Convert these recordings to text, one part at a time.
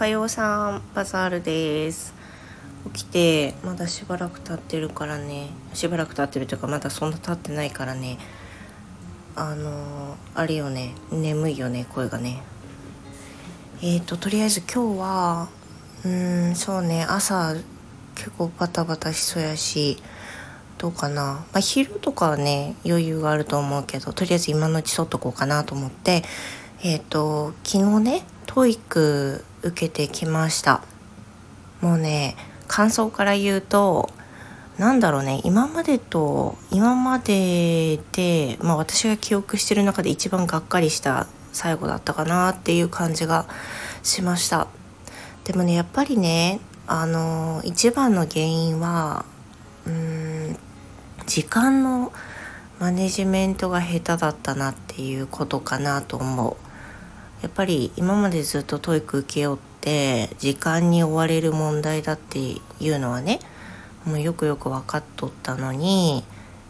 はようさんバザールです。起きてまだしばらく経ってるからね。しばらく経ってるというかまだそんな経ってないからね。あのあれよね。眠いよね声がね。えーととりあえず今日はうんそうね。朝結構バタバタしそうやしどうかな、まあ、昼とかはね余裕があると思うけどとりあえず今のうち取っとこうかなと思って。えっ、ー、と昨日ね TOEIC 受けてきました。もうね感想から言うとなんだろうね今までと今までで、まあ、私が記憶してる中で一番がっかりした最後だったかなっていう感じがしました。でもねやっぱりねあの一番の原因はうん時間のマネジメントが下手だったなっていうことかなと思う。やっぱり今までずっと TOEIC 受けようって時間に追われる問題だっていうのはねもうよくよく分かっとったのに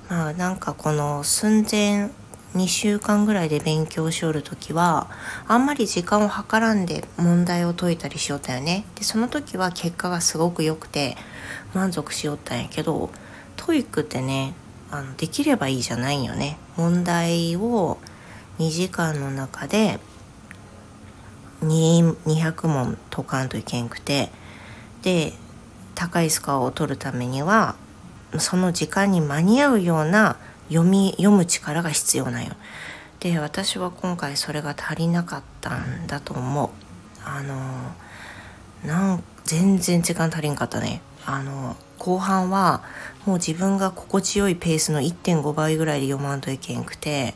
まあなんかこの寸前2週間ぐらいで勉強しおる時はあんまり時間を計らんで問題を解いたりしよったよね。でその時は結果がすごく良くて満足しよったんやけど TOEIC ってねあのできればいいじゃないよね。問題を2時間の中で200問解かんといけんくてで高いスコアを取るためにはその時間に間に合うような読み読む力が必要なんよ。で私は今回それが足りなかったんだと思う。あのなん全然時間足りんかったね。あの後半はもう自分が心地よいペースの1.5倍ぐらいで読まんといけんくて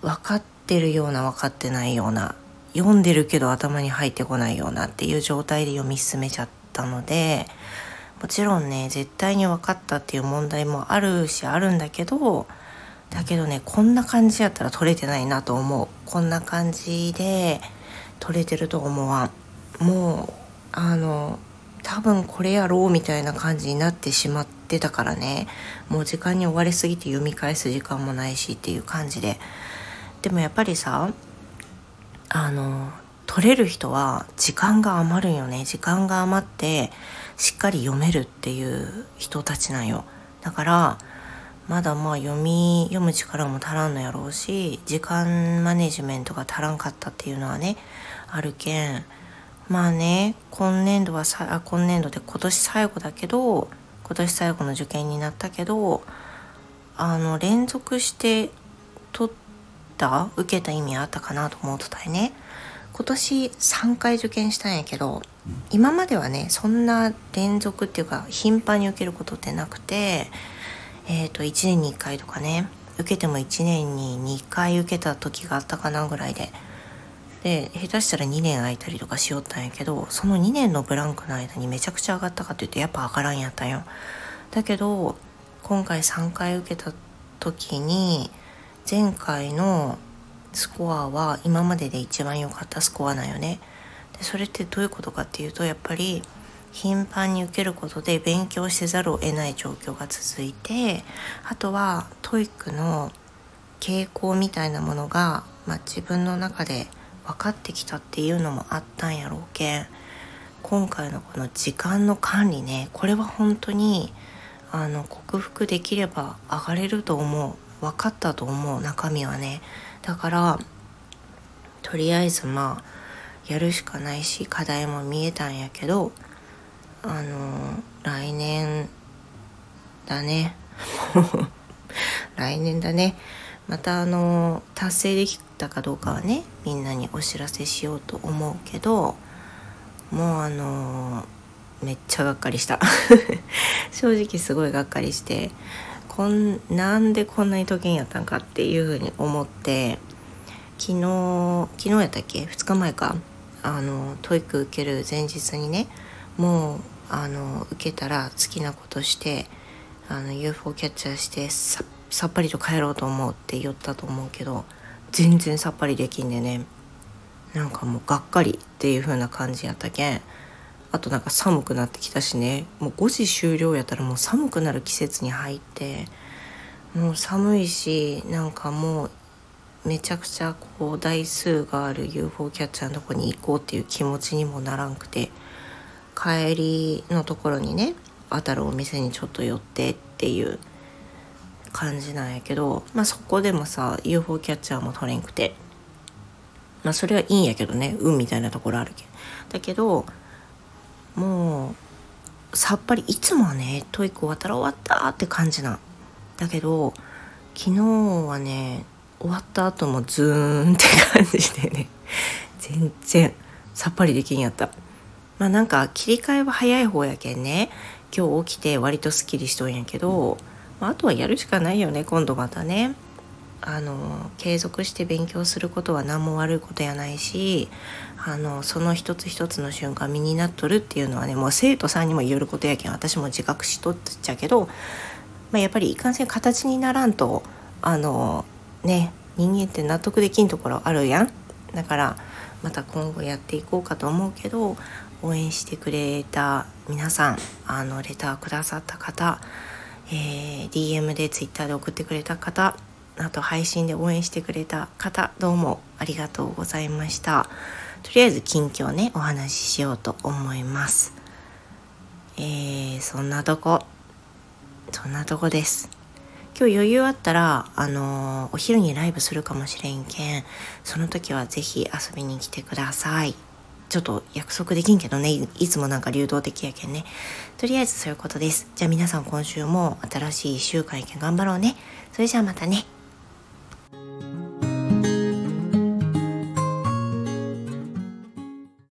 分かってるような分かってないような読んでるけど頭に入ってこないようなっていう状態で読み進めちゃったのでもちろんね絶対に分かったっていう問題もあるしあるんだけどだけどねこんな感じやったら取れてないなと思う。こんな感じで取れてると思わん。もうあの多分これやろうみたいな感じになってしまってたからね。もう時間に追われすぎて読み返す時間もないしっていう感じで。でもやっぱりさあの取れる人は時間が余るよね。時間が余ってしっかり読めるっていう人たちなんよ。だからまだまあ読み読む力も足らんのやろうし時間マネジメントが足らんかったっていうのはねあるけん。まあね今年度はさあ今年度で今年最後だけど今年最後の受験になったけどあの連続して取った受けた意味あったかなと思うとたいね。今年3回受験したんやけど今まではねそんな連続っていうか頻繁に受けることってなくてえっ、ー、と1年に1回とかね受けても1年に2回受けた時があったかなぐらいで。で下手したら2年空いたりとかしよったんやけどその2年のブランクの間にめちゃくちゃ上がったかって言ってやっぱ上がらんやったんよ。だけど今回3回受けた時に前回のスコアは今までで一番良かったスコアなんよね。でそれってどういうことかっていうとやっぱり頻繁に受けることで勉強せざるを得ない状況が続いてあとは TOEIC の傾向みたいなものが、まあ、自分の中で分かってきたっていうのもあったんやろうけん今回のこの時間の管理ねこれは本当にあの克服できれば上がれると思う分かったと思う中身はね。だからとりあえずまあやるしかないし課題も見えたんやけどあの来年だね。来年だね。またあの達成できたかどうかはねみんなにお知らせしようと思うけどもうあのめっちゃがっかりした。正直すごいがっかりしてこんなんでこんなに時計やったんかっていうふうに思って昨日昨日やったっけ？2日前か。あの TOEIC 受ける前日にねもうあの受けたら好きなことしてあの UFO キャッチャーしてささっぱりと帰ろうと思うって言ったと思うけど全然さっぱりできんでね。なんかもうがっかりっていう風な感じやったけん。あとなんか寒くなってきたしね。もう5時終了やったらもう寒くなる季節に入ってもう寒いしなんかもうめちゃくちゃこう台数がある UFO キャッチャーのとこに行こうっていう気持ちにもならんくて帰りのところにね当たるお店にちょっと寄ってっていう感じなんやけど、まあ、そこでもさ UFO キャッチャーも取れんくてまあそれはいいんやけどね運みたいなところあるけだけどもうさっぱりいつもはね TOEIC 終わったら終わったって感じなんだけど昨日はね終わった後もズーンって感じでね全然さっぱりできんやった。まあなんか切り替えは早い方やけんね今日起きて割とすっきりしとんやけど、まあ、あとはやるしかないよね今度またね。あの継続して勉強することは何も悪いことやないしあのその一つ一つの瞬間身になっとるっていうのはねもう生徒さんにも言えることやけん私も自覚しとっちゃけど、まあ、やっぱりいかんせん形にならんとあのね人間って納得できんところあるやん。だからまた今後やっていこうかと思うけど応援してくれた皆さんあのレターくださった方、えー、DM で Twitter で送ってくれた方あと配信で応援してくれた方どうもありがとうございました。とりあえず近況ねお話ししようと思います。えー、そんなとこ。そんなとこです。今日余裕あったらあのー、お昼にライブするかもしれんけんその時は是非遊びに来てください。ちょっと約束できんけどねいつもなんか流動的やけんね。とりあえずそういうことです。じゃあ皆さん今週も新しい1週間やけん頑張ろうね。それじゃあまたね。